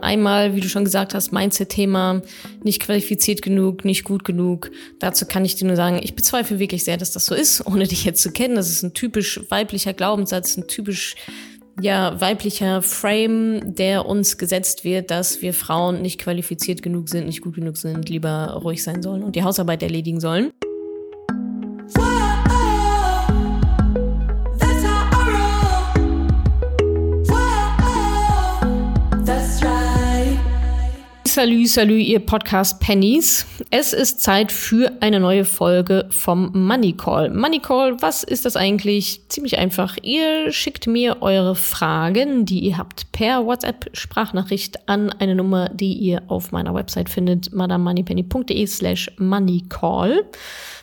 Einmal, wie du schon gesagt hast, Mindset-Thema, nicht qualifiziert genug, nicht gut genug. Dazu kann ich dir nur sagen, ich bezweifle wirklich sehr, dass das so ist, ohne dich jetzt zu kennen. Das ist ein typisch weiblicher Glaubenssatz, ein typisch ja, weiblicher Frame, der uns gesetzt wird, dass wir Frauen nicht qualifiziert genug sind, nicht gut genug sind, lieber ruhig sein sollen und die Hausarbeit erledigen sollen. Salü, salü, ihr Podcast Pennies. Es ist Zeit für eine neue Folge vom Money Call. Money Call, was ist das eigentlich? Ziemlich einfach. Ihr schickt mir eure Fragen, die ihr habt, per WhatsApp-Sprachnachricht an eine Nummer, die ihr auf meiner Website findet, madamoneypenny.de slash moneycall.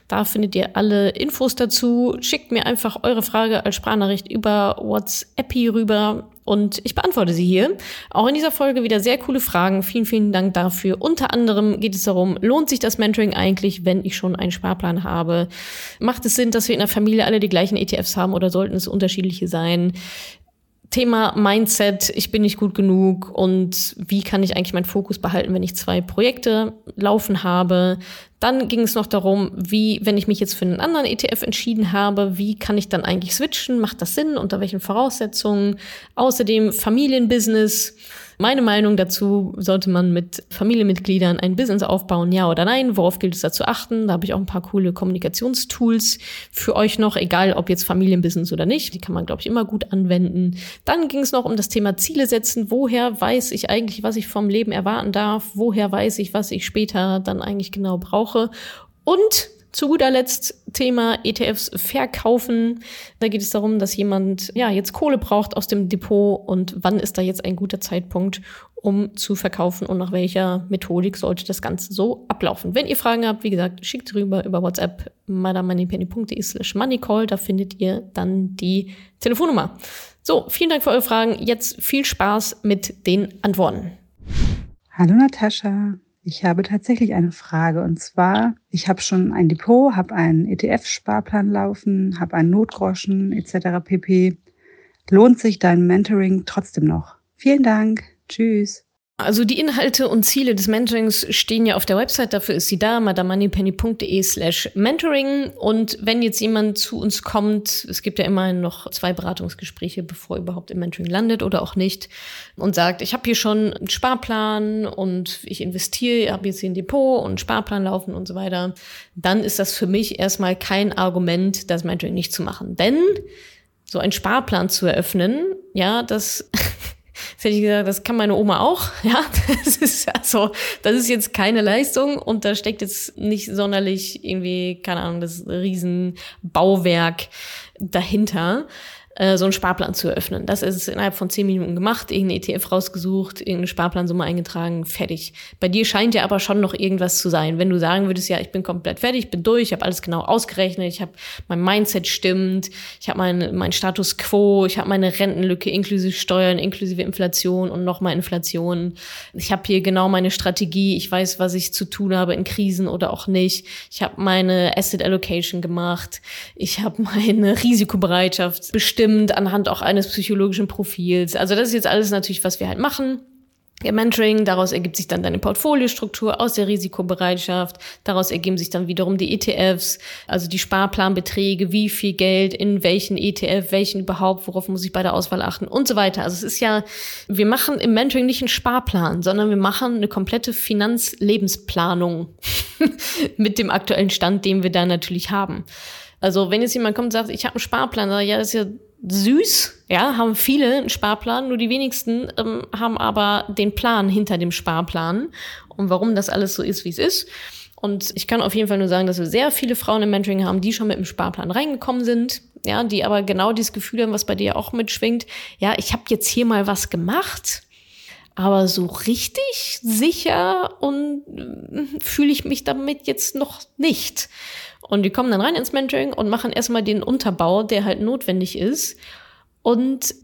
Da findet ihr alle Infos dazu. Schickt mir einfach eure Frage als Sprachnachricht über WhatsApp rüber und ich beantworte sie hier. Auch in dieser Folge wieder sehr coole Fragen. Vielen, vielen Dank dafür. Unter anderem geht es darum, lohnt sich das Mentoring eigentlich, wenn ich schon einen Sparplan habe? Macht es Sinn, dass wir in der Familie alle die gleichen ETFs haben oder sollten es unterschiedliche sein? Thema Mindset, ich bin nicht gut genug und wie kann ich eigentlich meinen Fokus behalten, wenn ich zwei Projekte laufen habe. Dann ging es noch darum, wie, wenn ich mich jetzt für einen anderen ETF entschieden habe, wie kann ich dann eigentlich switchen? Macht das Sinn? Unter welchen Voraussetzungen? Außerdem Familienbusiness meine Meinung dazu, sollte man mit Familienmitgliedern ein Business aufbauen, ja oder nein? Worauf gilt es da zu achten? Da habe ich auch ein paar coole Kommunikationstools für euch noch, egal ob jetzt Familienbusiness oder nicht. Die kann man, glaube ich, immer gut anwenden. Dann ging es noch um das Thema Ziele setzen. Woher weiß ich eigentlich, was ich vom Leben erwarten darf? Woher weiß ich, was ich später dann eigentlich genau brauche? Und zu guter Letzt Thema ETFs verkaufen. Da geht es darum, dass jemand ja jetzt Kohle braucht aus dem Depot und wann ist da jetzt ein guter Zeitpunkt, um zu verkaufen und nach welcher Methodik sollte das Ganze so ablaufen. Wenn ihr Fragen habt, wie gesagt, schickt rüber über WhatsApp madamoneypenny.de slash moneycall. Da findet ihr dann die Telefonnummer. So, vielen Dank für eure Fragen. Jetzt viel Spaß mit den Antworten. Hallo Natascha. Ich habe tatsächlich eine Frage und zwar, ich habe schon ein Depot, habe einen ETF-Sparplan laufen, habe einen Notgroschen etc. pp. Lohnt sich dein Mentoring trotzdem noch? Vielen Dank. Tschüss. Also die Inhalte und Ziele des Mentorings stehen ja auf der Website, dafür ist sie da, madamoneypenny.de slash mentoring. Und wenn jetzt jemand zu uns kommt, es gibt ja immerhin noch zwei Beratungsgespräche, bevor er überhaupt im Mentoring landet oder auch nicht, und sagt, ich habe hier schon einen Sparplan und ich investiere, habe jetzt hier ein Depot und Sparplan laufen und so weiter, dann ist das für mich erstmal kein Argument, das Mentoring nicht zu machen. Denn so einen Sparplan zu eröffnen, ja, das Das hätte ich gesagt, das kann meine Oma auch. Ja, das ist also, das ist jetzt keine Leistung und da steckt jetzt nicht sonderlich irgendwie, keine Ahnung, das Riesenbauwerk dahinter. Äh, so einen Sparplan zu eröffnen. Das ist innerhalb von zehn Minuten gemacht, irgendeine ETF rausgesucht, irgendeine Sparplansumme eingetragen, fertig. Bei dir scheint ja aber schon noch irgendwas zu sein. Wenn du sagen würdest, ja, ich bin komplett fertig, ich bin durch, ich habe alles genau ausgerechnet, ich habe mein Mindset stimmt, ich habe mein, mein Status quo, ich habe meine Rentenlücke inklusive Steuern, inklusive Inflation und nochmal Inflation. Ich habe hier genau meine Strategie, ich weiß, was ich zu tun habe in Krisen oder auch nicht. Ich habe meine Asset Allocation gemacht, ich habe meine Risikobereitschaft bestimmt bestimmt anhand auch eines psychologischen Profils. Also das ist jetzt alles natürlich, was wir halt machen. Ihr Mentoring, daraus ergibt sich dann deine Portfoliostruktur aus der Risikobereitschaft, daraus ergeben sich dann wiederum die ETFs, also die Sparplanbeträge, wie viel Geld in welchen ETF, welchen überhaupt, worauf muss ich bei der Auswahl achten und so weiter. Also es ist ja, wir machen im Mentoring nicht einen Sparplan, sondern wir machen eine komplette Finanzlebensplanung mit dem aktuellen Stand, den wir da natürlich haben. Also wenn jetzt jemand kommt und sagt, ich habe einen Sparplan, ja, das ist ja süß, ja, haben viele einen Sparplan, nur die wenigsten ähm, haben aber den Plan hinter dem Sparplan und warum das alles so ist, wie es ist. Und ich kann auf jeden Fall nur sagen, dass wir sehr viele Frauen im Mentoring haben, die schon mit dem Sparplan reingekommen sind, ja, die aber genau dieses Gefühl haben, was bei dir auch mitschwingt. Ja, ich habe jetzt hier mal was gemacht, aber so richtig sicher und äh, fühle ich mich damit jetzt noch nicht. Und die kommen dann rein ins Mentoring und machen erstmal den Unterbau, der halt notwendig ist. Und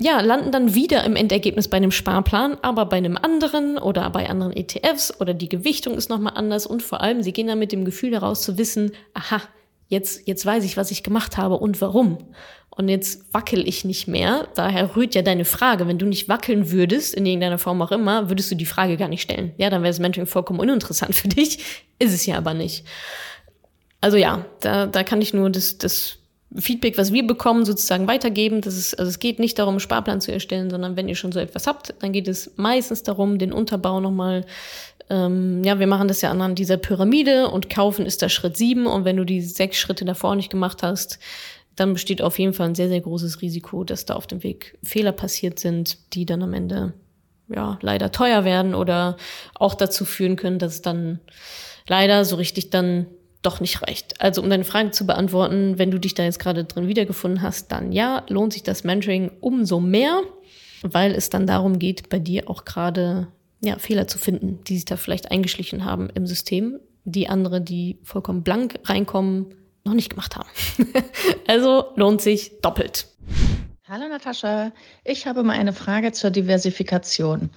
ja, landen dann wieder im Endergebnis bei einem Sparplan, aber bei einem anderen oder bei anderen ETFs oder die Gewichtung ist nochmal anders und vor allem, sie gehen dann mit dem Gefühl heraus zu wissen, aha, jetzt, jetzt weiß ich, was ich gemacht habe und warum. Und jetzt wackel ich nicht mehr. Daher rührt ja deine Frage. Wenn du nicht wackeln würdest, in irgendeiner Form auch immer, würdest du die Frage gar nicht stellen. Ja, dann wäre das Mentoring vollkommen uninteressant für dich. Ist es ja aber nicht. Also ja, da, da kann ich nur das, das Feedback, was wir bekommen, sozusagen weitergeben. Das ist, also es geht nicht darum, einen Sparplan zu erstellen, sondern wenn ihr schon so etwas habt, dann geht es meistens darum, den Unterbau nochmal ähm, ja, wir machen das ja anhand dieser Pyramide und kaufen ist da Schritt sieben und wenn du die sechs Schritte davor nicht gemacht hast, dann besteht auf jeden Fall ein sehr, sehr großes Risiko, dass da auf dem Weg Fehler passiert sind, die dann am Ende ja leider teuer werden oder auch dazu führen können, dass es dann leider so richtig dann doch nicht reicht. Also um deine Frage zu beantworten, wenn du dich da jetzt gerade drin wiedergefunden hast, dann ja, lohnt sich das Mentoring umso mehr, weil es dann darum geht, bei dir auch gerade ja, Fehler zu finden, die sich da vielleicht eingeschlichen haben im System, die andere, die vollkommen blank reinkommen, noch nicht gemacht haben. also lohnt sich doppelt. Hallo Natascha, ich habe mal eine Frage zur Diversifikation.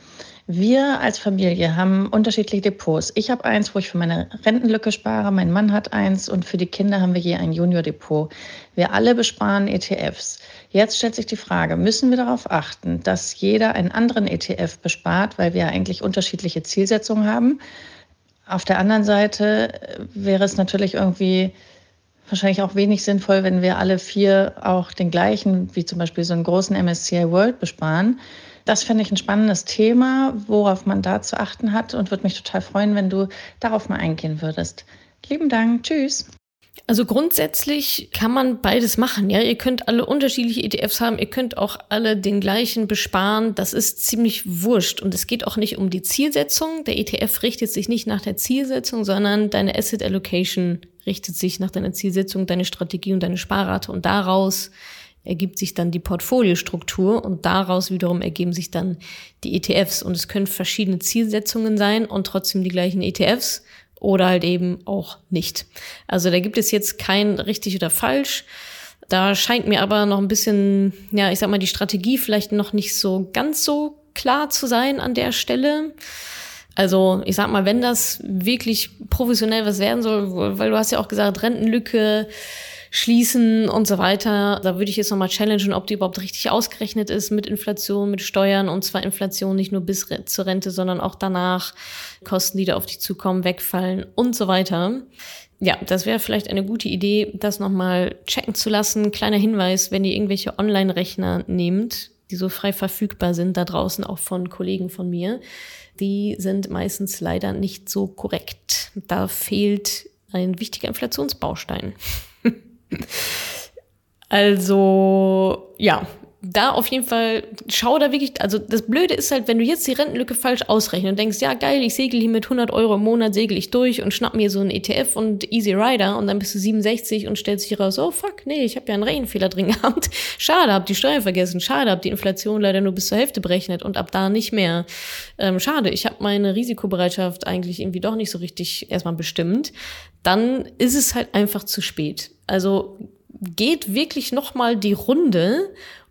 Wir als Familie haben unterschiedliche Depots. Ich habe eins, wo ich für meine Rentenlücke spare, mein Mann hat eins und für die Kinder haben wir je ein Junior-Depot. Wir alle besparen ETFs. Jetzt stellt sich die Frage, müssen wir darauf achten, dass jeder einen anderen ETF bespart, weil wir eigentlich unterschiedliche Zielsetzungen haben? Auf der anderen Seite wäre es natürlich irgendwie wahrscheinlich auch wenig sinnvoll, wenn wir alle vier auch den gleichen, wie zum Beispiel so einen großen MSCI World besparen. Das finde ich ein spannendes Thema, worauf man da zu achten hat und würde mich total freuen, wenn du darauf mal eingehen würdest. Lieben Dank. Tschüss. Also grundsätzlich kann man beides machen, ja. Ihr könnt alle unterschiedliche ETFs haben, ihr könnt auch alle den gleichen besparen. Das ist ziemlich wurscht. Und es geht auch nicht um die Zielsetzung. Der ETF richtet sich nicht nach der Zielsetzung, sondern deine Asset Allocation richtet sich nach deiner Zielsetzung, deine Strategie und deine Sparrate. Und daraus ergibt sich dann die Portfoliostruktur und daraus wiederum ergeben sich dann die ETFs. Und es können verschiedene Zielsetzungen sein und trotzdem die gleichen ETFs oder halt eben auch nicht. Also da gibt es jetzt kein richtig oder falsch. Da scheint mir aber noch ein bisschen, ja, ich sag mal, die Strategie vielleicht noch nicht so ganz so klar zu sein an der Stelle. Also ich sag mal, wenn das wirklich professionell was werden soll, weil du hast ja auch gesagt, Rentenlücke, schließen und so weiter. Da würde ich jetzt nochmal challengen, ob die überhaupt richtig ausgerechnet ist mit Inflation, mit Steuern und zwar Inflation nicht nur bis zur Rente, sondern auch danach, Kosten, die da auf dich zukommen, wegfallen und so weiter. Ja, das wäre vielleicht eine gute Idee, das nochmal checken zu lassen. Kleiner Hinweis, wenn ihr irgendwelche Online-Rechner nehmt, die so frei verfügbar sind, da draußen auch von Kollegen von mir, die sind meistens leider nicht so korrekt. Da fehlt ein wichtiger Inflationsbaustein. Also, ja, da auf jeden Fall, schau da wirklich, also das Blöde ist halt, wenn du jetzt die Rentenlücke falsch ausrechnest und denkst, ja geil, ich segel hier mit 100 Euro im Monat, segel ich durch und schnapp mir so einen ETF und Easy Rider und dann bist du 67 und stellst dich raus, oh fuck, nee, ich habe ja einen Rechenfehler drin gehabt. Schade, hab die Steuern vergessen, schade, hab die Inflation leider nur bis zur Hälfte berechnet und ab da nicht mehr. Ähm, schade, ich habe meine Risikobereitschaft eigentlich irgendwie doch nicht so richtig erstmal bestimmt. Dann ist es halt einfach zu spät. Also geht wirklich noch mal die Runde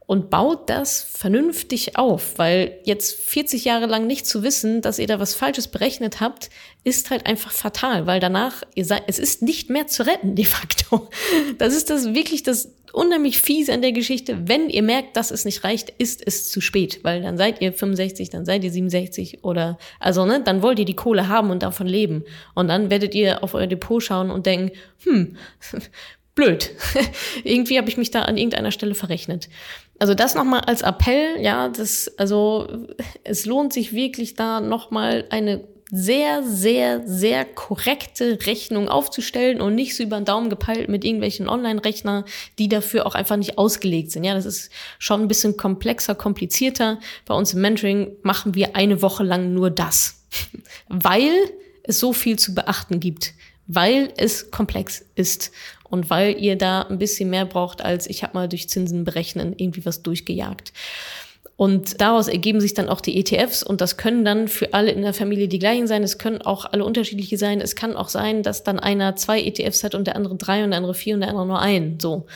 und baut das vernünftig auf, weil jetzt 40 Jahre lang nicht zu wissen, dass ihr da was Falsches berechnet habt, ist halt einfach fatal, weil danach, ihr seid, es ist nicht mehr zu retten, de facto. Das ist das wirklich das unheimlich fiese an der Geschichte. Wenn ihr merkt, dass es nicht reicht, ist es zu spät, weil dann seid ihr 65, dann seid ihr 67 oder, also, ne, dann wollt ihr die Kohle haben und davon leben. Und dann werdet ihr auf euer Depot schauen und denken, hm, blöd. Irgendwie habe ich mich da an irgendeiner Stelle verrechnet. Also das nochmal als Appell, ja, das, also es lohnt sich wirklich da nochmal eine sehr, sehr, sehr korrekte Rechnung aufzustellen und nicht so über den Daumen gepeilt mit irgendwelchen Online-Rechner, die dafür auch einfach nicht ausgelegt sind. Ja, das ist schon ein bisschen komplexer, komplizierter. Bei uns im Mentoring machen wir eine Woche lang nur das, weil es so viel zu beachten gibt, weil es komplex ist und weil ihr da ein bisschen mehr braucht, als ich habe mal durch Zinsen berechnen irgendwie was durchgejagt. Und daraus ergeben sich dann auch die ETFs und das können dann für alle in der Familie die gleichen sein. Es können auch alle unterschiedliche sein. Es kann auch sein, dass dann einer zwei ETFs hat und der andere drei und der andere vier und der andere nur einen. So.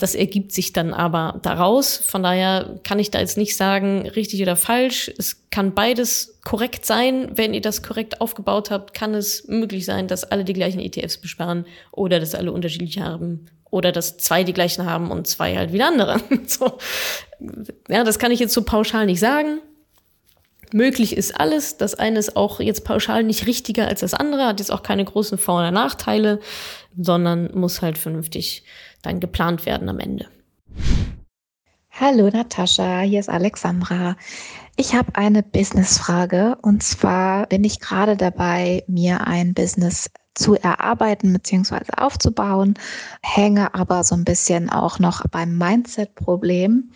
Das ergibt sich dann aber daraus. Von daher kann ich da jetzt nicht sagen, richtig oder falsch. Es kann beides korrekt sein. Wenn ihr das korrekt aufgebaut habt, kann es möglich sein, dass alle die gleichen ETFs besparen oder dass alle unterschiedliche haben Oder dass zwei die gleichen haben und zwei halt wieder andere. so. Ja, das kann ich jetzt so pauschal nicht sagen. Möglich ist alles. Das eine ist auch jetzt pauschal nicht richtiger als das andere, hat jetzt auch keine großen Vor- oder Nachteile, sondern muss halt vernünftig dann geplant werden am Ende. Hallo Natascha, hier ist Alexandra. Ich habe eine Businessfrage und zwar bin ich gerade dabei, mir ein Business zu erarbeiten bzw. aufzubauen, hänge aber so ein bisschen auch noch beim Mindset-Problem,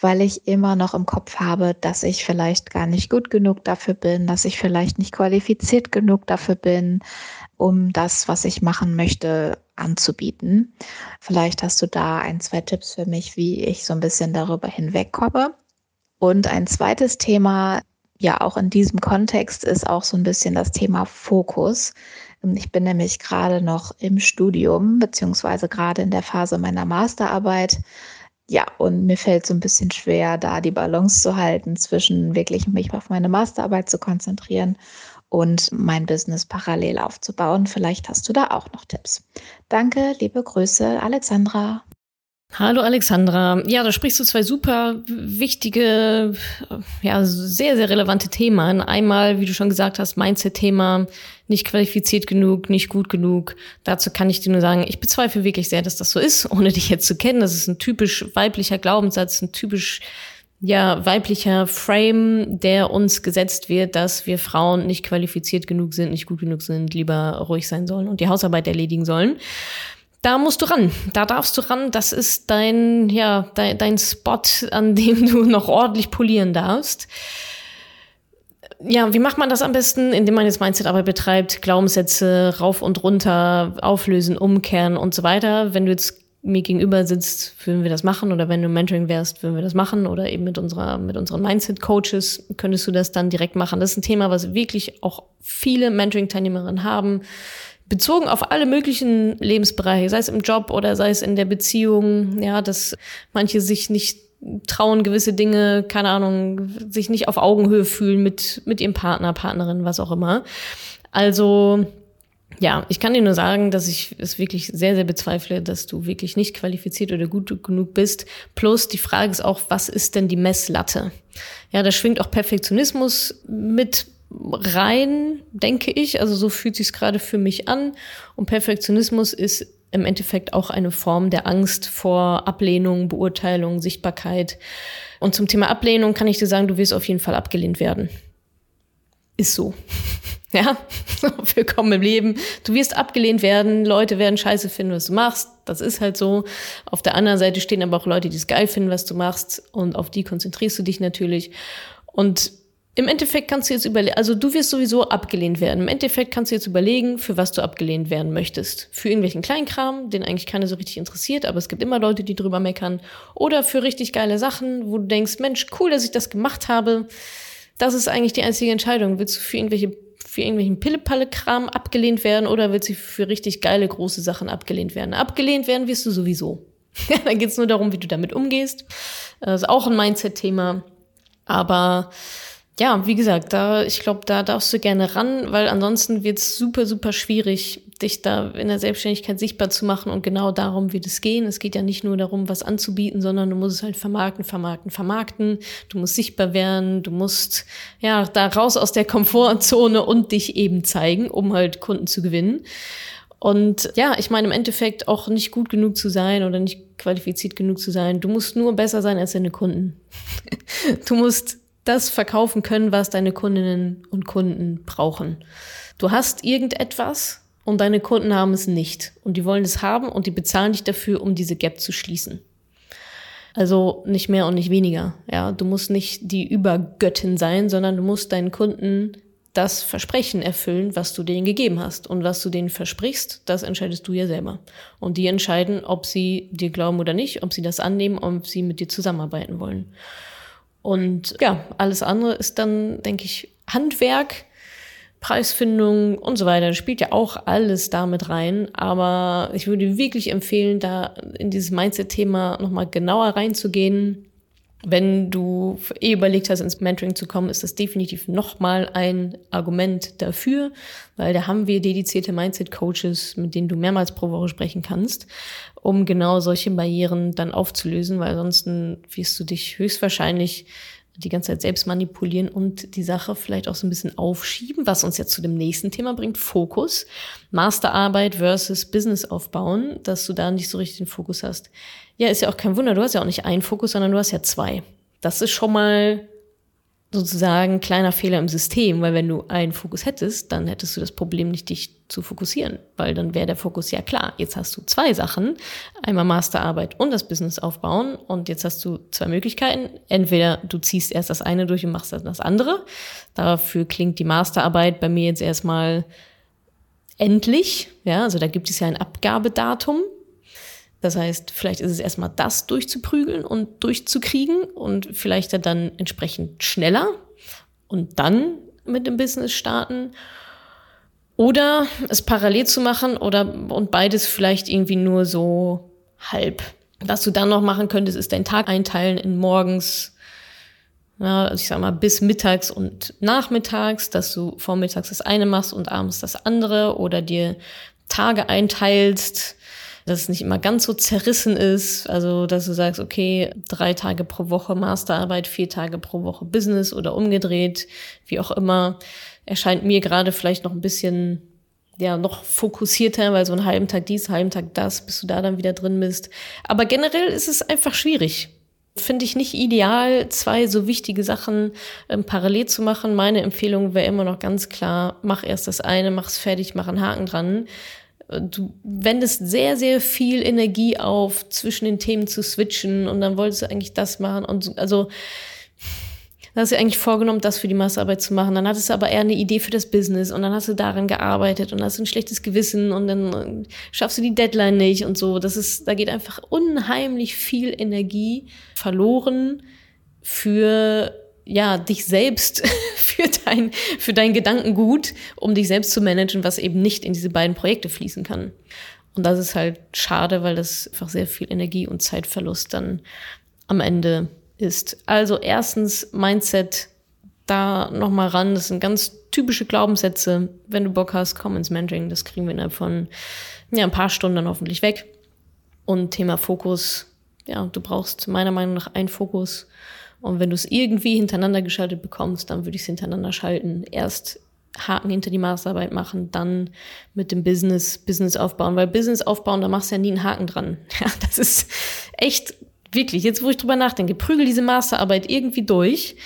weil ich immer noch im Kopf habe, dass ich vielleicht gar nicht gut genug dafür bin, dass ich vielleicht nicht qualifiziert genug dafür bin, um das, was ich machen möchte, anzubieten. Vielleicht hast du da ein, zwei Tipps für mich, wie ich so ein bisschen darüber hinwegkomme. Und ein zweites Thema, ja auch in diesem Kontext, ist auch so ein bisschen das Thema Fokus. Ich bin nämlich gerade noch im Studium, beziehungsweise gerade in der Phase meiner Masterarbeit. Ja, und mir fällt so ein bisschen schwer, da die Balance zu halten zwischen wirklich mich auf meine Masterarbeit zu konzentrieren und mein Business parallel aufzubauen. Vielleicht hast du da auch noch Tipps. Danke, liebe Grüße, Alexandra. Hallo Alexandra. Ja, da sprichst du zwei super wichtige, ja, sehr, sehr relevante Themen. Einmal, wie du schon gesagt hast, Mindset-Thema, nicht qualifiziert genug, nicht gut genug. Dazu kann ich dir nur sagen, ich bezweifle wirklich sehr, dass das so ist, ohne dich jetzt zu kennen. Das ist ein typisch weiblicher Glaubenssatz, ein typisch ja, weiblicher Frame, der uns gesetzt wird, dass wir Frauen nicht qualifiziert genug sind, nicht gut genug sind, lieber ruhig sein sollen und die Hausarbeit erledigen sollen. Da musst du ran, da darfst du ran. Das ist dein, ja, dein, dein Spot, an dem du noch ordentlich polieren darfst. Ja, wie macht man das am besten? Indem man jetzt Mindset-Arbeit betreibt, Glaubenssätze rauf und runter, auflösen, umkehren und so weiter. Wenn du jetzt mir gegenüber sitzt, würden wir das machen oder wenn du Mentoring wärst, würden wir das machen oder eben mit unserer mit unseren Mindset Coaches könntest du das dann direkt machen. Das ist ein Thema, was wirklich auch viele Mentoring Teilnehmerinnen haben, bezogen auf alle möglichen Lebensbereiche, sei es im Job oder sei es in der Beziehung, ja, dass manche sich nicht trauen gewisse Dinge, keine Ahnung, sich nicht auf Augenhöhe fühlen mit mit ihrem Partner, Partnerin, was auch immer. Also ja, ich kann dir nur sagen, dass ich es wirklich sehr, sehr bezweifle, dass du wirklich nicht qualifiziert oder gut genug bist. Plus die Frage ist auch, was ist denn die Messlatte? Ja, da schwingt auch Perfektionismus mit rein, denke ich. Also so fühlt sich gerade für mich an. Und Perfektionismus ist im Endeffekt auch eine Form der Angst vor Ablehnung, Beurteilung, Sichtbarkeit. Und zum Thema Ablehnung kann ich dir sagen, du wirst auf jeden Fall abgelehnt werden. Ist so. Ja, willkommen im Leben. Du wirst abgelehnt werden, Leute werden scheiße finden, was du machst. Das ist halt so. Auf der anderen Seite stehen aber auch Leute, die es geil finden, was du machst. Und auf die konzentrierst du dich natürlich. Und im Endeffekt kannst du jetzt überlegen, also du wirst sowieso abgelehnt werden. Im Endeffekt kannst du jetzt überlegen, für was du abgelehnt werden möchtest. Für irgendwelchen Kleinkram, den eigentlich keiner so richtig interessiert, aber es gibt immer Leute, die drüber meckern. Oder für richtig geile Sachen, wo du denkst, Mensch, cool, dass ich das gemacht habe. Das ist eigentlich die einzige Entscheidung. Willst du für irgendwelche für irgendwelchen Pillepalle-Kram abgelehnt werden oder willst du für richtig geile große Sachen abgelehnt werden? Abgelehnt werden wirst du sowieso. Dann geht es nur darum, wie du damit umgehst. Das ist auch ein Mindset-Thema. Aber ja, wie gesagt, da, ich glaube, da darfst du gerne ran, weil ansonsten wird es super, super schwierig, dich da in der Selbstständigkeit sichtbar zu machen. Und genau darum wird es gehen. Es geht ja nicht nur darum, was anzubieten, sondern du musst es halt vermarkten, vermarkten, vermarkten. Du musst sichtbar werden. Du musst, ja, da raus aus der Komfortzone und dich eben zeigen, um halt Kunden zu gewinnen. Und ja, ich meine im Endeffekt auch nicht gut genug zu sein oder nicht qualifiziert genug zu sein. Du musst nur besser sein als deine Kunden. du musst das verkaufen können, was deine Kundinnen und Kunden brauchen. Du hast irgendetwas und deine Kunden haben es nicht. Und die wollen es haben und die bezahlen dich dafür, um diese Gap zu schließen. Also nicht mehr und nicht weniger. Ja, du musst nicht die Übergöttin sein, sondern du musst deinen Kunden das Versprechen erfüllen, was du denen gegeben hast. Und was du denen versprichst, das entscheidest du ja selber. Und die entscheiden, ob sie dir glauben oder nicht, ob sie das annehmen, ob sie mit dir zusammenarbeiten wollen. Und ja, alles andere ist dann, denke ich, Handwerk, Preisfindung und so weiter. Das spielt ja auch alles damit rein. Aber ich würde wirklich empfehlen, da in dieses Mindset-Thema nochmal genauer reinzugehen. Wenn du eh überlegt hast, ins Mentoring zu kommen, ist das definitiv nochmal ein Argument dafür, weil da haben wir dedizierte Mindset-Coaches, mit denen du mehrmals pro Woche sprechen kannst, um genau solche Barrieren dann aufzulösen, weil ansonsten wirst du dich höchstwahrscheinlich die ganze Zeit selbst manipulieren und die Sache vielleicht auch so ein bisschen aufschieben, was uns jetzt zu dem nächsten Thema bringt, Fokus. Masterarbeit versus Business aufbauen, dass du da nicht so richtig den Fokus hast. Ja, ist ja auch kein Wunder, du hast ja auch nicht einen Fokus, sondern du hast ja zwei. Das ist schon mal sozusagen ein kleiner Fehler im System, weil wenn du einen Fokus hättest, dann hättest du das Problem nicht, dich zu fokussieren, weil dann wäre der Fokus ja klar. Jetzt hast du zwei Sachen, einmal Masterarbeit und das Business aufbauen und jetzt hast du zwei Möglichkeiten. Entweder du ziehst erst das eine durch und machst dann das andere. Dafür klingt die Masterarbeit bei mir jetzt erstmal endlich. Ja, also da gibt es ja ein Abgabedatum. Das heißt, vielleicht ist es erstmal das durchzuprügeln und durchzukriegen und vielleicht dann entsprechend schneller und dann mit dem Business starten. Oder es parallel zu machen oder und beides vielleicht irgendwie nur so halb. Was du dann noch machen könntest, ist deinen Tag einteilen in morgens, ja, also ich sag mal, bis mittags und nachmittags, dass du vormittags das eine machst und abends das andere oder dir Tage einteilst, dass es nicht immer ganz so zerrissen ist. Also, dass du sagst, okay, drei Tage pro Woche Masterarbeit, vier Tage pro Woche Business oder umgedreht, wie auch immer, erscheint mir gerade vielleicht noch ein bisschen ja, noch fokussierter, weil so einen halben Tag dies, einen halben Tag das, bis du da dann wieder drin bist. Aber generell ist es einfach schwierig. Finde ich nicht ideal, zwei so wichtige Sachen ähm, parallel zu machen. Meine Empfehlung wäre immer noch ganz klar, mach erst das eine, mach's fertig, mach einen Haken dran du wendest sehr, sehr viel Energie auf, zwischen den Themen zu switchen und dann wolltest du eigentlich das machen und so, also da hast du eigentlich vorgenommen, das für die Masterarbeit zu machen. Dann hattest du aber eher eine Idee für das Business und dann hast du daran gearbeitet und hast ein schlechtes Gewissen und dann schaffst du die Deadline nicht und so. Das ist, da geht einfach unheimlich viel Energie verloren für ja, dich selbst für dein, für dein Gedankengut, um dich selbst zu managen, was eben nicht in diese beiden Projekte fließen kann. Und das ist halt schade, weil das einfach sehr viel Energie und Zeitverlust dann am Ende ist. Also erstens Mindset da nochmal ran. Das sind ganz typische Glaubenssätze. Wenn du Bock hast, komm ins Mentoring. Das kriegen wir innerhalb von ja, ein paar Stunden dann hoffentlich weg. Und Thema Fokus. Ja, du brauchst meiner Meinung nach einen Fokus und wenn du es irgendwie hintereinander geschaltet bekommst, dann würde ich es hintereinander schalten. Erst Haken hinter die Masterarbeit machen, dann mit dem Business, Business aufbauen. Weil Business aufbauen, da machst du ja nie einen Haken dran. Ja, das ist echt, wirklich, jetzt wo ich drüber nachdenke, prügel diese Masterarbeit irgendwie durch.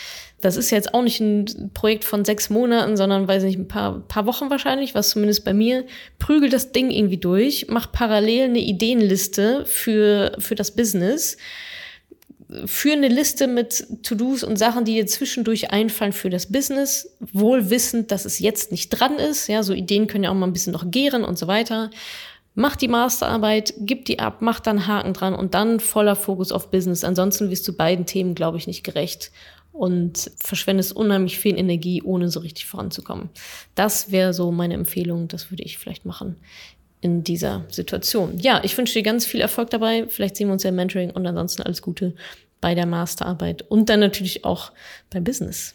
Das ist jetzt auch nicht ein Projekt von sechs Monaten, sondern, weiß nicht, ein paar, paar Wochen wahrscheinlich, was zumindest bei mir. Prügel das Ding irgendwie durch, mach parallel eine Ideenliste für, für das Business für eine Liste mit To-Dos und Sachen, die dir zwischendurch einfallen für das Business, wohl wissend, dass es jetzt nicht dran ist. Ja, so Ideen können ja auch mal ein bisschen noch gären und so weiter. Mach die Masterarbeit, gib die ab, mach dann Haken dran und dann voller Fokus auf Business. Ansonsten wirst du beiden Themen, glaube ich, nicht gerecht und verschwendest unheimlich viel Energie, ohne so richtig voranzukommen. Das wäre so meine Empfehlung. Das würde ich vielleicht machen in dieser Situation. Ja, ich wünsche dir ganz viel Erfolg dabei. Vielleicht sehen wir uns ja im Mentoring und ansonsten alles Gute bei der Masterarbeit und dann natürlich auch beim Business.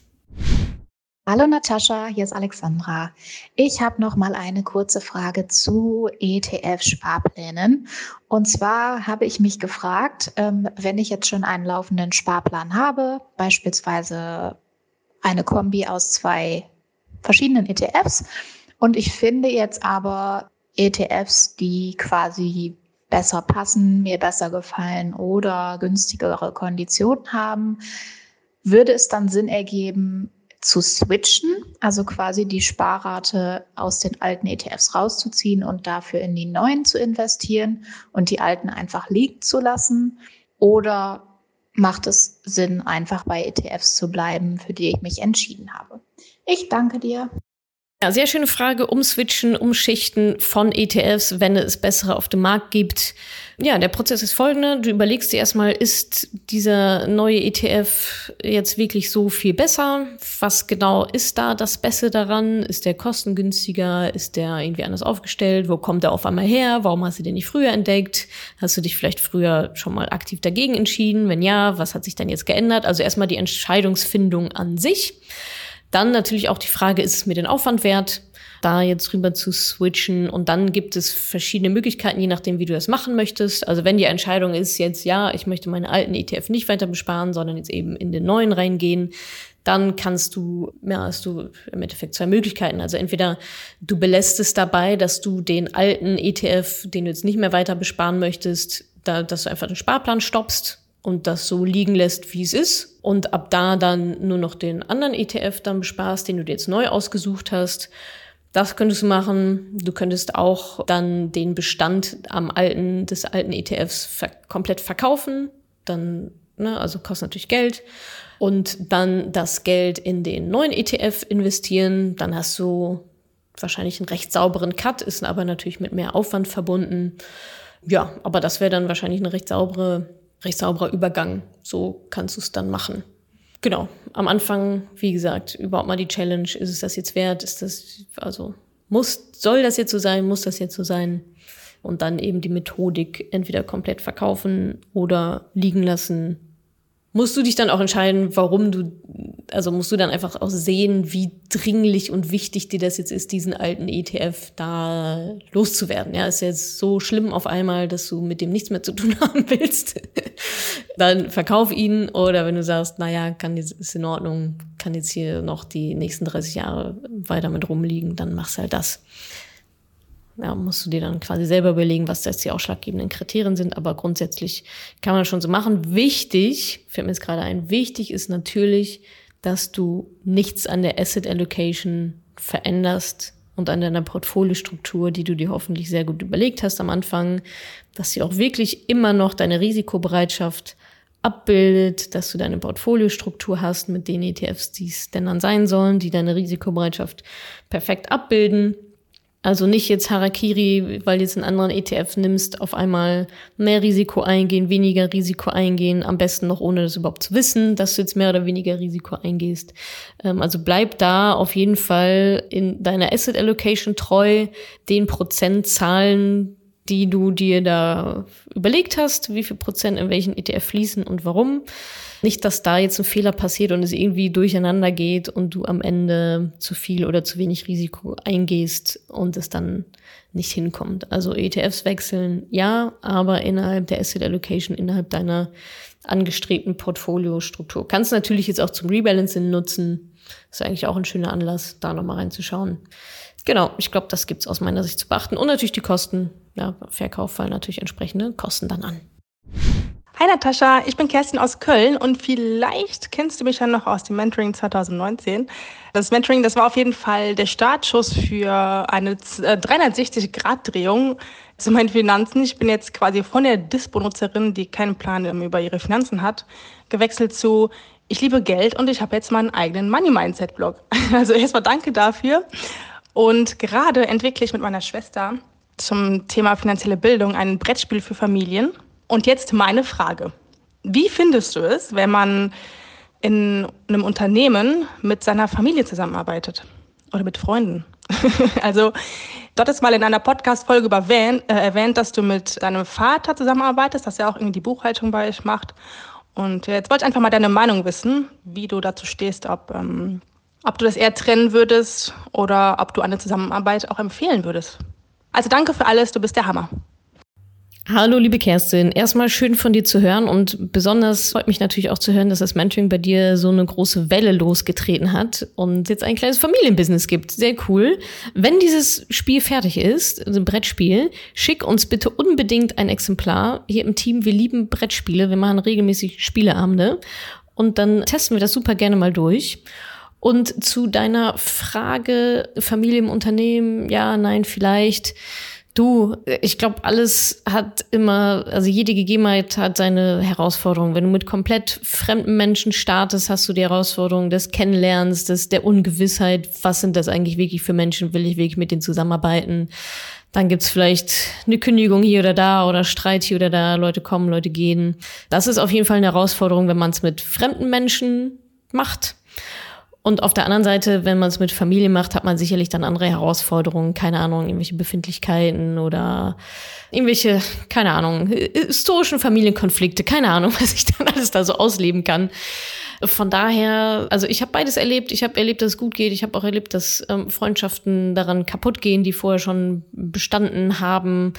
Hallo Natascha, hier ist Alexandra. Ich habe noch mal eine kurze Frage zu ETF-Sparplänen. Und zwar habe ich mich gefragt, ähm, wenn ich jetzt schon einen laufenden Sparplan habe, beispielsweise eine Kombi aus zwei verschiedenen ETFs, und ich finde jetzt aber ETFs, die quasi besser passen, mir besser gefallen oder günstigere Konditionen haben, würde es dann Sinn ergeben, zu switchen, also quasi die Sparrate aus den alten ETFs rauszuziehen und dafür in die neuen zu investieren und die alten einfach liegen zu lassen? Oder macht es Sinn, einfach bei ETFs zu bleiben, für die ich mich entschieden habe? Ich danke dir. Ja, sehr schöne Frage. Umswitchen, umschichten von ETFs, wenn es bessere auf dem Markt gibt. Ja, der Prozess ist folgender. Du überlegst dir erstmal, ist dieser neue ETF jetzt wirklich so viel besser? Was genau ist da das Beste daran? Ist der kostengünstiger? Ist der irgendwie anders aufgestellt? Wo kommt er auf einmal her? Warum hast du den nicht früher entdeckt? Hast du dich vielleicht früher schon mal aktiv dagegen entschieden? Wenn ja, was hat sich dann jetzt geändert? Also erstmal die Entscheidungsfindung an sich. Dann natürlich auch die Frage, ist es mir den Aufwand wert, da jetzt rüber zu switchen? Und dann gibt es verschiedene Möglichkeiten, je nachdem, wie du das machen möchtest. Also wenn die Entscheidung ist jetzt, ja, ich möchte meine alten ETF nicht weiter besparen, sondern jetzt eben in den neuen reingehen, dann kannst du, ja, hast du im Endeffekt zwei Möglichkeiten. Also entweder du belässt es dabei, dass du den alten ETF, den du jetzt nicht mehr weiter besparen möchtest, da, dass du einfach den Sparplan stoppst und das so liegen lässt, wie es ist und ab da dann nur noch den anderen ETF dann besparst, den du dir jetzt neu ausgesucht hast. Das könntest du machen. Du könntest auch dann den Bestand am alten, des alten ETFs ver komplett verkaufen. Dann, ne, also kostet natürlich Geld. Und dann das Geld in den neuen ETF investieren. Dann hast du wahrscheinlich einen recht sauberen Cut, ist aber natürlich mit mehr Aufwand verbunden. Ja, aber das wäre dann wahrscheinlich eine recht saubere recht sauberer Übergang. So kannst du es dann machen. Genau. Am Anfang, wie gesagt, überhaupt mal die Challenge. Ist es das jetzt wert? Ist das, also, muss, soll das jetzt so sein? Muss das jetzt so sein? Und dann eben die Methodik entweder komplett verkaufen oder liegen lassen musst du dich dann auch entscheiden, warum du, also musst du dann einfach auch sehen, wie dringlich und wichtig dir das jetzt ist, diesen alten ETF da loszuwerden. Ja, ist jetzt so schlimm auf einmal, dass du mit dem nichts mehr zu tun haben willst. dann verkauf ihn oder wenn du sagst, naja, kann jetzt, ist in Ordnung, kann jetzt hier noch die nächsten 30 Jahre weiter mit rumliegen, dann machst halt das ja, musst du dir dann quasi selber überlegen, was das die ausschlaggebenden Kriterien sind. Aber grundsätzlich kann man das schon so machen. Wichtig, fällt mir jetzt gerade ein, wichtig ist natürlich, dass du nichts an der Asset Allocation veränderst und an deiner Portfoliostruktur, die du dir hoffentlich sehr gut überlegt hast am Anfang, dass sie auch wirklich immer noch deine Risikobereitschaft abbildet, dass du deine Portfoliostruktur hast mit den ETFs, die es denn dann sein sollen, die deine Risikobereitschaft perfekt abbilden also nicht jetzt Harakiri, weil du jetzt einen anderen ETF nimmst, auf einmal mehr Risiko eingehen, weniger Risiko eingehen, am besten noch ohne das überhaupt zu wissen, dass du jetzt mehr oder weniger Risiko eingehst. Ähm, also bleib da auf jeden Fall in deiner Asset Allocation treu, den Prozentzahlen, die du dir da überlegt hast, wie viel Prozent in welchen ETF fließen und warum. Nicht, dass da jetzt ein Fehler passiert und es irgendwie durcheinander geht und du am Ende zu viel oder zu wenig Risiko eingehst und es dann nicht hinkommt. Also ETFs wechseln, ja, aber innerhalb der Asset Allocation, innerhalb deiner angestrebten Portfoliostruktur. Kannst du natürlich jetzt auch zum Rebalancing nutzen. ist eigentlich auch ein schöner Anlass, da nochmal reinzuschauen. Genau, ich glaube, das gibt's aus meiner Sicht zu beachten. Und natürlich die Kosten. Ja, Verkauf fallen natürlich entsprechende Kosten dann an. Hi Natascha, ich bin Kerstin aus Köln und vielleicht kennst du mich ja noch aus dem Mentoring 2019. Das Mentoring, das war auf jeden Fall der Startschuss für eine 360-Grad-Drehung äh, zu meinen Finanzen. Ich bin jetzt quasi von der Dispo-Nutzerin, die keinen Plan über ihre Finanzen hat, gewechselt zu ich liebe Geld und ich habe jetzt meinen eigenen Money Mindset Blog. Also erstmal danke dafür. Und gerade entwickle ich mit meiner Schwester zum Thema finanzielle Bildung ein Brettspiel für Familien. Und jetzt meine Frage. Wie findest du es, wenn man in einem Unternehmen mit seiner Familie zusammenarbeitet oder mit Freunden? also dort ist mal in einer Podcast-Folge äh, erwähnt, dass du mit deinem Vater zusammenarbeitest, dass er auch irgendwie die Buchhaltung bei euch macht. Und jetzt wollte ich einfach mal deine Meinung wissen, wie du dazu stehst, ob, ähm, ob du das eher trennen würdest oder ob du eine Zusammenarbeit auch empfehlen würdest. Also danke für alles, du bist der Hammer. Hallo, liebe Kerstin. Erstmal schön von dir zu hören und besonders freut mich natürlich auch zu hören, dass das Mentoring bei dir so eine große Welle losgetreten hat und jetzt ein kleines Familienbusiness gibt. Sehr cool. Wenn dieses Spiel fertig ist, also ein Brettspiel, schick uns bitte unbedingt ein Exemplar. Hier im Team, wir lieben Brettspiele. Wir machen regelmäßig Spieleabende und dann testen wir das super gerne mal durch. Und zu deiner Frage Familie im Unternehmen, ja, nein, vielleicht Du, ich glaube, alles hat immer, also jede Gegebenheit hat seine Herausforderung. Wenn du mit komplett fremden Menschen startest, hast du die Herausforderung des Kennenlernens, des, der Ungewissheit. Was sind das eigentlich wirklich für Menschen? Will ich wirklich mit denen zusammenarbeiten? Dann gibt's vielleicht eine Kündigung hier oder da oder Streit hier oder da. Leute kommen, Leute gehen. Das ist auf jeden Fall eine Herausforderung, wenn man es mit fremden Menschen macht. Und auf der anderen Seite, wenn man es mit Familie macht, hat man sicherlich dann andere Herausforderungen, keine Ahnung, irgendwelche Befindlichkeiten oder irgendwelche, keine Ahnung, historischen Familienkonflikte, keine Ahnung, was ich dann alles da so ausleben kann. Von daher, also ich habe beides erlebt. Ich habe erlebt, dass es gut geht. Ich habe auch erlebt, dass ähm, Freundschaften daran kaputt gehen, die vorher schon bestanden haben.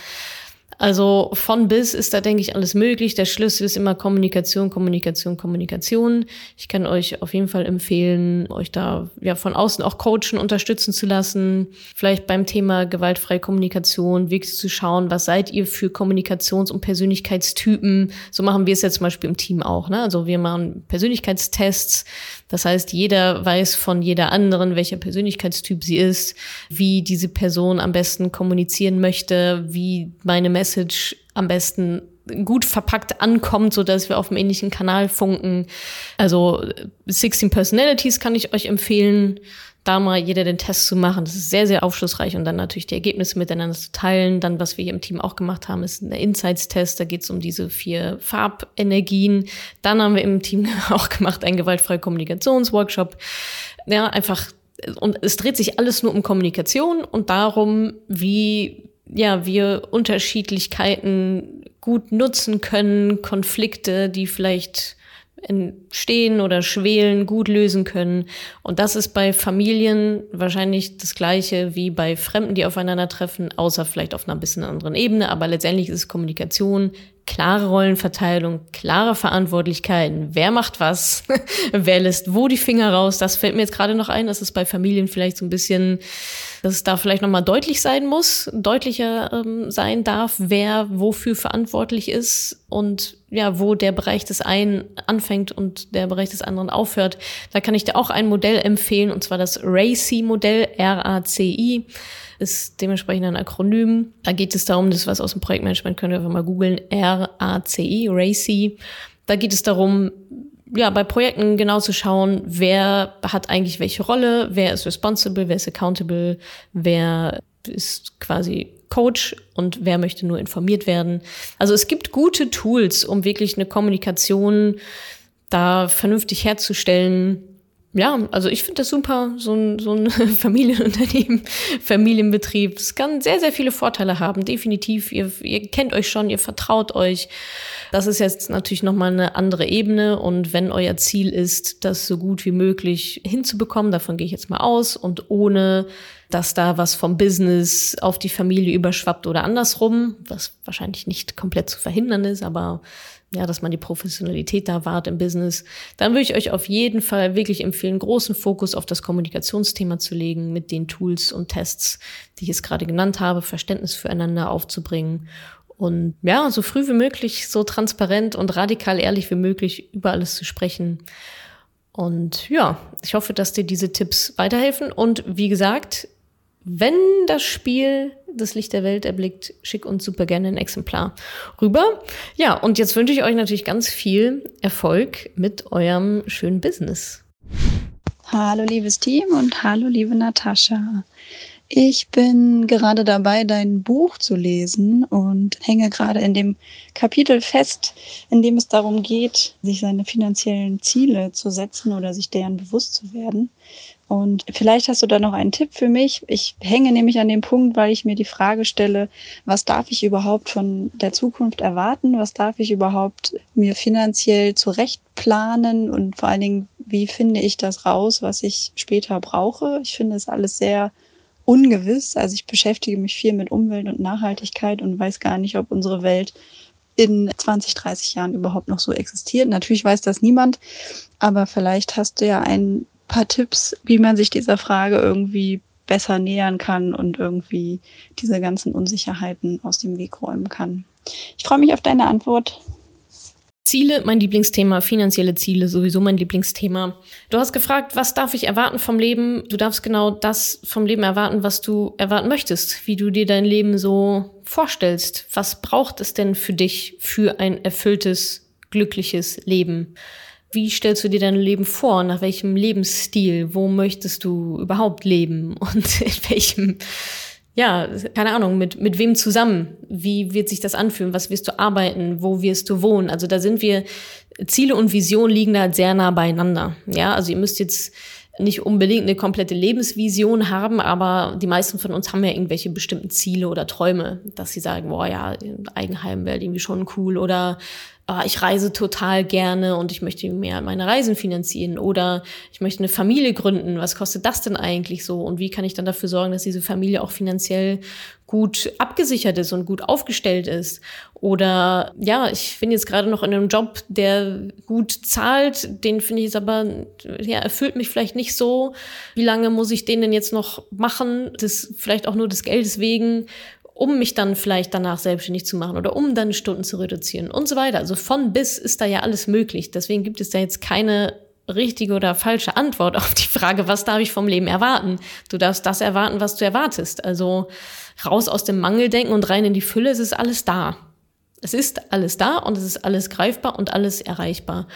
Also von bis ist da, denke ich, alles möglich. Der Schlüssel ist immer Kommunikation, Kommunikation, Kommunikation. Ich kann euch auf jeden Fall empfehlen, euch da ja von außen auch coachen, unterstützen zu lassen. Vielleicht beim Thema gewaltfreie Kommunikation wirklich zu schauen, was seid ihr für Kommunikations- und Persönlichkeitstypen. So machen wir es jetzt zum Beispiel im Team auch. Ne? Also wir machen Persönlichkeitstests. Das heißt, jeder weiß von jeder anderen, welcher Persönlichkeitstyp sie ist, wie diese Person am besten kommunizieren möchte, wie meine Message am besten gut verpackt ankommt, so dass wir auf einem ähnlichen Kanal funken. Also 16 Personalities kann ich euch empfehlen da mal jeder den Test zu machen. Das ist sehr, sehr aufschlussreich und dann natürlich die Ergebnisse miteinander zu teilen. Dann, was wir hier im Team auch gemacht haben, ist ein Insights-Test. Da geht es um diese vier Farbenergien. Dann haben wir im Team auch gemacht einen gewaltfreien Kommunikationsworkshop. Ja, einfach, und es dreht sich alles nur um Kommunikation und darum, wie ja, wir Unterschiedlichkeiten gut nutzen können, Konflikte, die vielleicht entstehen oder schwelen, gut lösen können. Und das ist bei Familien wahrscheinlich das Gleiche wie bei Fremden, die aufeinandertreffen, außer vielleicht auf einer bisschen anderen Ebene. Aber letztendlich ist es Kommunikation, klare Rollenverteilung, klare Verantwortlichkeiten. Wer macht was? Wer lässt wo die Finger raus? Das fällt mir jetzt gerade noch ein, dass es bei Familien vielleicht so ein bisschen dass es da vielleicht nochmal deutlich sein muss, deutlicher ähm, sein darf, wer wofür verantwortlich ist und ja, wo der Bereich des einen anfängt und der Bereich des anderen aufhört. Da kann ich dir auch ein Modell empfehlen, und zwar das RACI-Modell, R-A-C-I ist dementsprechend ein Akronym. Da geht es darum, das ist was aus dem Projektmanagement, könnt ihr einfach mal googeln, R-A-C-I, RACI. Da geht es darum, ja, bei Projekten genau zu schauen, wer hat eigentlich welche Rolle, wer ist responsible, wer ist accountable, wer ist quasi Coach und wer möchte nur informiert werden. Also es gibt gute Tools, um wirklich eine Kommunikation da vernünftig herzustellen, ja, also ich finde das super, so ein, so ein Familienunternehmen, Familienbetrieb. Es kann sehr, sehr viele Vorteile haben, definitiv. Ihr, ihr kennt euch schon, ihr vertraut euch. Das ist jetzt natürlich nochmal eine andere Ebene. Und wenn euer Ziel ist, das so gut wie möglich hinzubekommen, davon gehe ich jetzt mal aus, und ohne dass da was vom Business auf die Familie überschwappt oder andersrum, was wahrscheinlich nicht komplett zu verhindern ist, aber ja, dass man die Professionalität da wahrt im Business, dann würde ich euch auf jeden Fall wirklich empfehlen, großen Fokus auf das Kommunikationsthema zu legen, mit den Tools und Tests, die ich jetzt gerade genannt habe, Verständnis füreinander aufzubringen und ja, so früh wie möglich, so transparent und radikal ehrlich wie möglich über alles zu sprechen. Und ja, ich hoffe, dass dir diese Tipps weiterhelfen. Und wie gesagt, wenn das Spiel das Licht der Welt erblickt, schick uns super gerne ein Exemplar rüber. Ja, und jetzt wünsche ich euch natürlich ganz viel Erfolg mit eurem schönen Business. Hallo liebes Team und hallo liebe Natascha. Ich bin gerade dabei, dein Buch zu lesen und hänge gerade in dem Kapitel fest, in dem es darum geht, sich seine finanziellen Ziele zu setzen oder sich deren bewusst zu werden. Und vielleicht hast du da noch einen Tipp für mich. Ich hänge nämlich an dem Punkt, weil ich mir die Frage stelle, was darf ich überhaupt von der Zukunft erwarten? Was darf ich überhaupt mir finanziell zurecht planen? Und vor allen Dingen, wie finde ich das raus, was ich später brauche? Ich finde es alles sehr ungewiss. Also ich beschäftige mich viel mit Umwelt und Nachhaltigkeit und weiß gar nicht, ob unsere Welt in 20, 30 Jahren überhaupt noch so existiert. Natürlich weiß das niemand, aber vielleicht hast du ja einen paar Tipps, wie man sich dieser Frage irgendwie besser nähern kann und irgendwie diese ganzen Unsicherheiten aus dem Weg räumen kann. Ich freue mich auf deine Antwort. Ziele, mein Lieblingsthema, finanzielle Ziele, sowieso mein Lieblingsthema. Du hast gefragt, was darf ich erwarten vom Leben? Du darfst genau das vom Leben erwarten, was du erwarten möchtest, wie du dir dein Leben so vorstellst. Was braucht es denn für dich für ein erfülltes, glückliches Leben? Wie stellst du dir dein Leben vor? Nach welchem Lebensstil? Wo möchtest du überhaupt leben? Und in welchem ja, keine Ahnung, mit, mit wem zusammen? Wie wird sich das anfühlen? Was wirst du arbeiten? Wo wirst du wohnen? Also da sind wir, Ziele und Vision liegen da sehr nah beieinander. Ja, also ihr müsst jetzt nicht unbedingt eine komplette Lebensvision haben, aber die meisten von uns haben ja irgendwelche bestimmten Ziele oder Träume, dass sie sagen, boah, ja, Eigenheim wäre irgendwie schon cool oder ah, ich reise total gerne und ich möchte mehr meine Reisen finanzieren oder ich möchte eine Familie gründen. Was kostet das denn eigentlich so? Und wie kann ich dann dafür sorgen, dass diese Familie auch finanziell gut abgesichert ist und gut aufgestellt ist? Oder ja, ich bin jetzt gerade noch in einem Job, der gut zahlt, den finde ich jetzt aber, ja, erfüllt mich vielleicht nicht so. Wie lange muss ich den denn jetzt noch machen? Das vielleicht auch nur des Geldes wegen um mich dann vielleicht danach selbstständig zu machen oder um dann Stunden zu reduzieren und so weiter. Also von bis ist da ja alles möglich. Deswegen gibt es da jetzt keine richtige oder falsche Antwort auf die Frage, was darf ich vom Leben erwarten? Du darfst das erwarten, was du erwartest. Also raus aus dem Mangeldenken und rein in die Fülle, es ist alles da. Es ist alles da und es ist alles greifbar und alles erreichbar.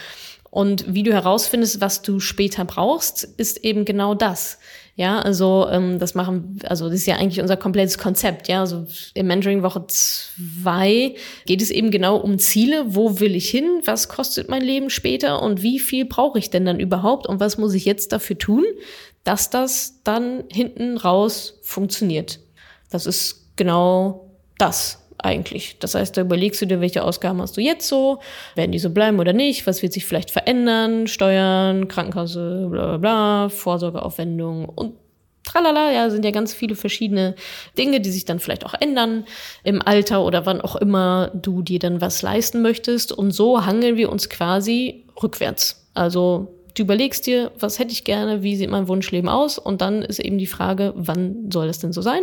Und wie du herausfindest, was du später brauchst, ist eben genau das. Ja, also ähm, das machen, also das ist ja eigentlich unser komplettes Konzept. Ja, also im Mentoring Woche zwei geht es eben genau um Ziele. Wo will ich hin? Was kostet mein Leben später? Und wie viel brauche ich denn dann überhaupt? Und was muss ich jetzt dafür tun, dass das dann hinten raus funktioniert? Das ist genau das eigentlich. Das heißt, da überlegst du dir, welche Ausgaben hast du jetzt so, werden die so bleiben oder nicht, was wird sich vielleicht verändern, Steuern, Krankenkasse, bla bla bla, Vorsorgeaufwendungen und tralala, ja, sind ja ganz viele verschiedene Dinge, die sich dann vielleicht auch ändern im Alter oder wann auch immer du dir dann was leisten möchtest. Und so hangeln wir uns quasi rückwärts. Also du überlegst dir, was hätte ich gerne, wie sieht mein Wunschleben aus und dann ist eben die Frage, wann soll das denn so sein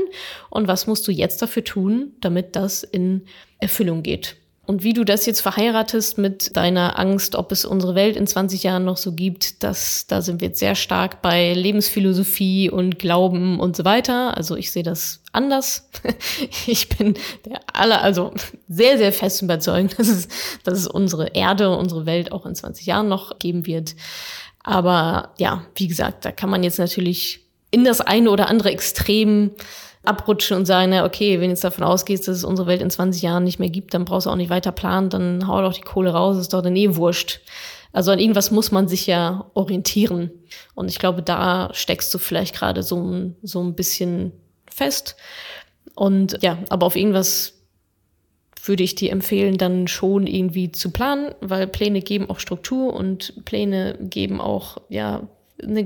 und was musst du jetzt dafür tun, damit das in Erfüllung geht. Und wie du das jetzt verheiratest mit deiner Angst, ob es unsere Welt in 20 Jahren noch so gibt, das, da sind wir jetzt sehr stark bei Lebensphilosophie und Glauben und so weiter. Also ich sehe das anders. Ich bin der aller, also sehr, sehr fest überzeugt, dass es, dass es unsere Erde, unsere Welt auch in 20 Jahren noch geben wird. Aber ja, wie gesagt, da kann man jetzt natürlich in das eine oder andere Extrem abrutschen und sagen, na okay, wenn jetzt davon ausgehst, dass es unsere Welt in 20 Jahren nicht mehr gibt, dann brauchst du auch nicht weiter planen, dann hau doch die Kohle raus, ist doch dann eh wurscht. Also an irgendwas muss man sich ja orientieren. Und ich glaube, da steckst du vielleicht gerade so, so ein bisschen fest. Und ja, aber auf irgendwas würde ich dir empfehlen, dann schon irgendwie zu planen, weil Pläne geben auch Struktur und Pläne geben auch, ja, eine,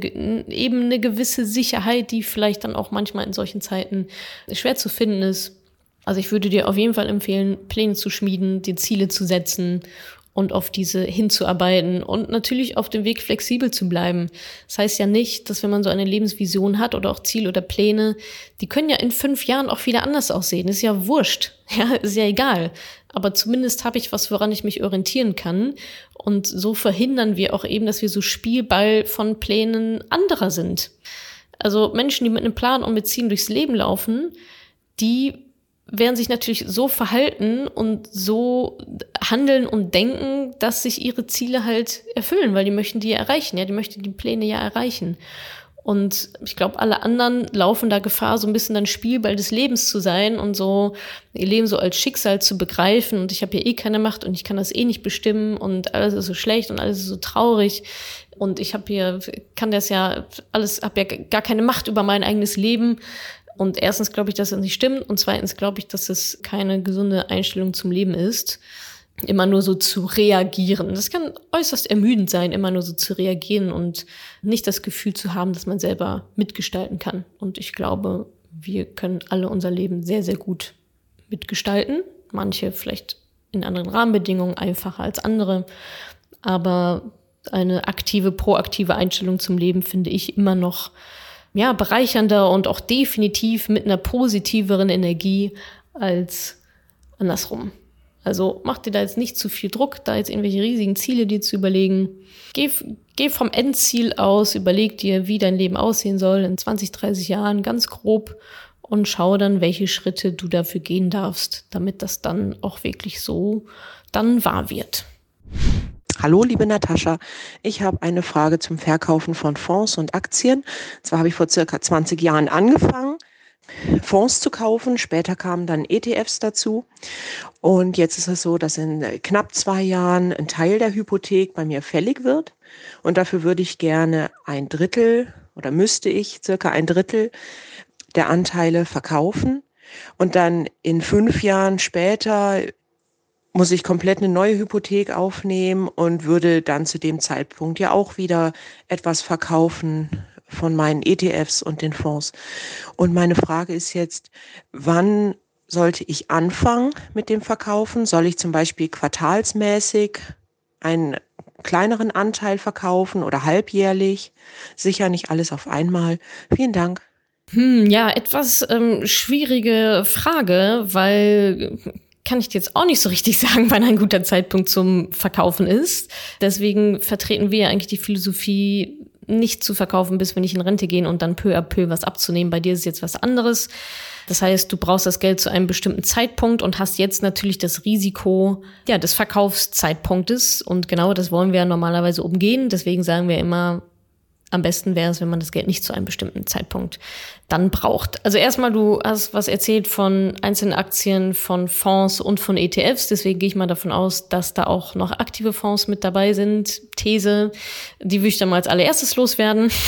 eben eine gewisse Sicherheit, die vielleicht dann auch manchmal in solchen Zeiten schwer zu finden ist. Also ich würde dir auf jeden Fall empfehlen, Pläne zu schmieden, dir Ziele zu setzen und auf diese hinzuarbeiten und natürlich auf dem Weg flexibel zu bleiben. Das heißt ja nicht, dass wenn man so eine Lebensvision hat oder auch Ziele oder Pläne, die können ja in fünf Jahren auch wieder anders aussehen. Ist ja wurscht. Ja, ist ja egal. Aber zumindest habe ich was, woran ich mich orientieren kann. Und so verhindern wir auch eben, dass wir so Spielball von Plänen anderer sind. Also Menschen, die mit einem Plan und mit Zielen durchs Leben laufen, die werden sich natürlich so verhalten und so handeln und denken, dass sich ihre Ziele halt erfüllen, weil die möchten die ja erreichen, ja, die möchten die Pläne ja erreichen. Und ich glaube, alle anderen laufen da Gefahr, so ein bisschen dann Spielball des Lebens zu sein und so ihr Leben so als Schicksal zu begreifen. Und ich habe ja eh keine Macht und ich kann das eh nicht bestimmen und alles ist so schlecht und alles ist so traurig. Und ich habe hier, kann das ja alles, habe ja gar keine Macht über mein eigenes Leben. Und erstens glaube ich, dass das nicht stimmt. Und zweitens glaube ich, dass es keine gesunde Einstellung zum Leben ist immer nur so zu reagieren. Das kann äußerst ermüdend sein, immer nur so zu reagieren und nicht das Gefühl zu haben, dass man selber mitgestalten kann. Und ich glaube, wir können alle unser Leben sehr, sehr gut mitgestalten. Manche vielleicht in anderen Rahmenbedingungen einfacher als andere. Aber eine aktive, proaktive Einstellung zum Leben finde ich immer noch ja, bereichernder und auch definitiv mit einer positiveren Energie als andersrum. Also mach dir da jetzt nicht zu viel Druck, da jetzt irgendwelche riesigen Ziele dir zu überlegen. Geh, geh vom Endziel aus, überleg dir, wie dein Leben aussehen soll in 20, 30 Jahren, ganz grob und schau dann, welche Schritte du dafür gehen darfst, damit das dann auch wirklich so dann wahr wird. Hallo, liebe Natascha. Ich habe eine Frage zum Verkaufen von Fonds und Aktien. Zwar habe ich vor circa 20 Jahren angefangen, Fonds zu kaufen. Später kamen dann ETFs dazu. Und jetzt ist es so, dass in knapp zwei Jahren ein Teil der Hypothek bei mir fällig wird. Und dafür würde ich gerne ein Drittel oder müsste ich circa ein Drittel der Anteile verkaufen. Und dann in fünf Jahren später muss ich komplett eine neue Hypothek aufnehmen und würde dann zu dem Zeitpunkt ja auch wieder etwas verkaufen von meinen ETFs und den Fonds. Und meine Frage ist jetzt, wann sollte ich anfangen mit dem Verkaufen? Soll ich zum Beispiel quartalsmäßig einen kleineren Anteil verkaufen oder halbjährlich? Sicher nicht alles auf einmal. Vielen Dank. Hm, ja, etwas ähm, schwierige Frage, weil kann ich dir jetzt auch nicht so richtig sagen, wann ein guter Zeitpunkt zum Verkaufen ist. Deswegen vertreten wir eigentlich die Philosophie, nicht zu verkaufen, bis wir nicht in Rente gehen und dann peu à peu was abzunehmen. Bei dir ist jetzt was anderes. Das heißt, du brauchst das Geld zu einem bestimmten Zeitpunkt und hast jetzt natürlich das Risiko ja, des Verkaufszeitpunktes. Und genau das wollen wir normalerweise umgehen. Deswegen sagen wir immer, am besten wäre es, wenn man das Geld nicht zu einem bestimmten Zeitpunkt dann braucht. Also erstmal, du hast was erzählt von einzelnen Aktien, von Fonds und von ETFs. Deswegen gehe ich mal davon aus, dass da auch noch aktive Fonds mit dabei sind. These, die würde ich dann mal als allererstes loswerden.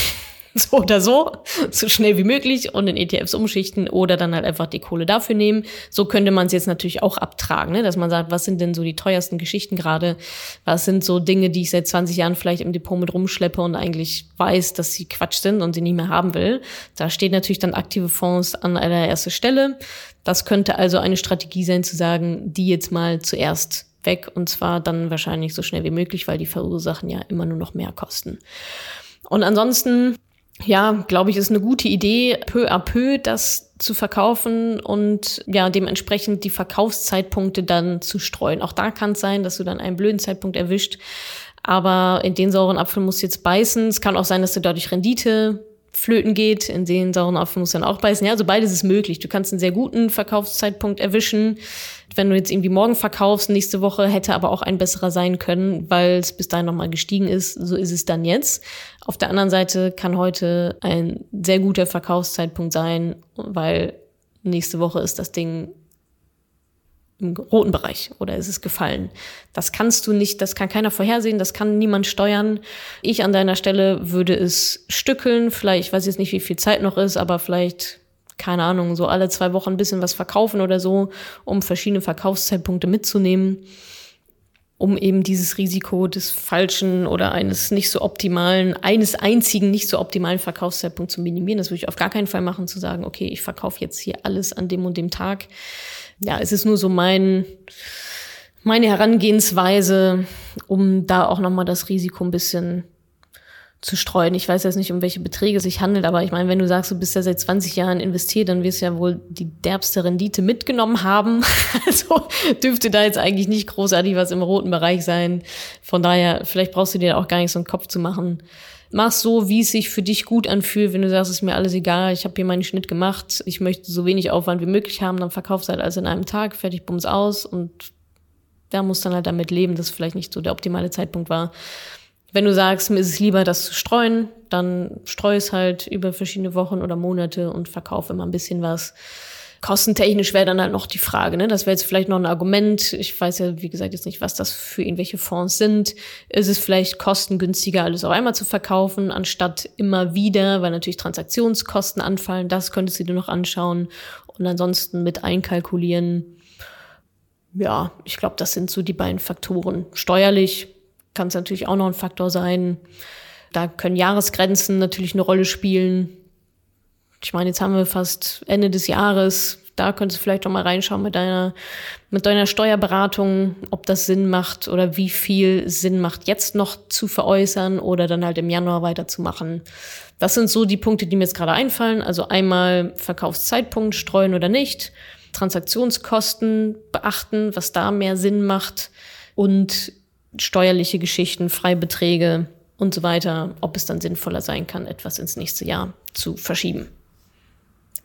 so oder so, so schnell wie möglich und in ETFs umschichten oder dann halt einfach die Kohle dafür nehmen. So könnte man es jetzt natürlich auch abtragen, ne? dass man sagt, was sind denn so die teuersten Geschichten gerade? Was sind so Dinge, die ich seit 20 Jahren vielleicht im Depot mit rumschleppe und eigentlich weiß, dass sie Quatsch sind und sie nicht mehr haben will? Da steht natürlich dann aktive Fonds an allererster Stelle. Das könnte also eine Strategie sein, zu sagen, die jetzt mal zuerst weg und zwar dann wahrscheinlich so schnell wie möglich, weil die verursachen ja immer nur noch mehr Kosten. Und ansonsten ja, glaube ich, ist eine gute Idee, peu à peu das zu verkaufen und ja, dementsprechend die Verkaufszeitpunkte dann zu streuen. Auch da kann es sein, dass du dann einen blöden Zeitpunkt erwischt, aber in den sauren Apfel musst du jetzt beißen. Es kann auch sein, dass du dadurch Rendite flöten geht, in den sauren Apfel musst du dann auch beißen. Ja, also beides ist möglich. Du kannst einen sehr guten Verkaufszeitpunkt erwischen. Wenn du jetzt irgendwie morgen verkaufst, nächste Woche hätte aber auch ein besserer sein können, weil es bis dahin nochmal gestiegen ist. So ist es dann jetzt. Auf der anderen Seite kann heute ein sehr guter Verkaufszeitpunkt sein, weil nächste Woche ist das Ding im roten Bereich oder ist es gefallen. Das kannst du nicht, das kann keiner vorhersehen, das kann niemand steuern. Ich an deiner Stelle würde es stückeln, vielleicht, ich weiß jetzt nicht, wie viel Zeit noch ist, aber vielleicht, keine Ahnung, so alle zwei Wochen ein bisschen was verkaufen oder so, um verschiedene Verkaufszeitpunkte mitzunehmen, um eben dieses Risiko des falschen oder eines nicht so optimalen, eines einzigen nicht so optimalen Verkaufszeitpunkts zu minimieren. Das würde ich auf gar keinen Fall machen, zu sagen, okay, ich verkaufe jetzt hier alles an dem und dem Tag ja, es ist nur so mein, meine Herangehensweise, um da auch nochmal das Risiko ein bisschen zu streuen. Ich weiß jetzt nicht, um welche Beträge es sich handelt, aber ich meine, wenn du sagst, du bist ja seit 20 Jahren investiert, dann wirst du ja wohl die derbste Rendite mitgenommen haben. Also dürfte da jetzt eigentlich nicht großartig was im roten Bereich sein. Von daher, vielleicht brauchst du dir auch gar nicht so einen Kopf zu machen mach so, wie es sich für dich gut anfühlt. Wenn du sagst, es ist mir alles egal, ich habe hier meinen Schnitt gemacht, ich möchte so wenig Aufwand wie möglich haben, dann verkaufst halt alles in einem Tag, fertig, bums aus und da musst dann halt damit leben, dass vielleicht nicht so der optimale Zeitpunkt war. Wenn du sagst, mir ist es lieber, das zu streuen, dann streu es halt über verschiedene Wochen oder Monate und verkauf immer ein bisschen was. Kostentechnisch wäre dann halt noch die Frage, ne? Das wäre jetzt vielleicht noch ein Argument. Ich weiß ja, wie gesagt, jetzt nicht, was das für irgendwelche Fonds sind. Ist es vielleicht kostengünstiger, alles auf einmal zu verkaufen, anstatt immer wieder, weil natürlich Transaktionskosten anfallen. Das könntest du dir noch anschauen und ansonsten mit einkalkulieren. Ja, ich glaube, das sind so die beiden Faktoren. Steuerlich kann es natürlich auch noch ein Faktor sein. Da können Jahresgrenzen natürlich eine Rolle spielen ich meine, jetzt haben wir fast Ende des Jahres. Da könntest du vielleicht noch mal reinschauen mit deiner, mit deiner Steuerberatung, ob das Sinn macht oder wie viel Sinn macht, jetzt noch zu veräußern oder dann halt im Januar weiterzumachen. Das sind so die Punkte, die mir jetzt gerade einfallen. Also einmal Verkaufszeitpunkt, streuen oder nicht. Transaktionskosten beachten, was da mehr Sinn macht und steuerliche Geschichten, Freibeträge und so weiter, ob es dann sinnvoller sein kann, etwas ins nächste Jahr zu verschieben.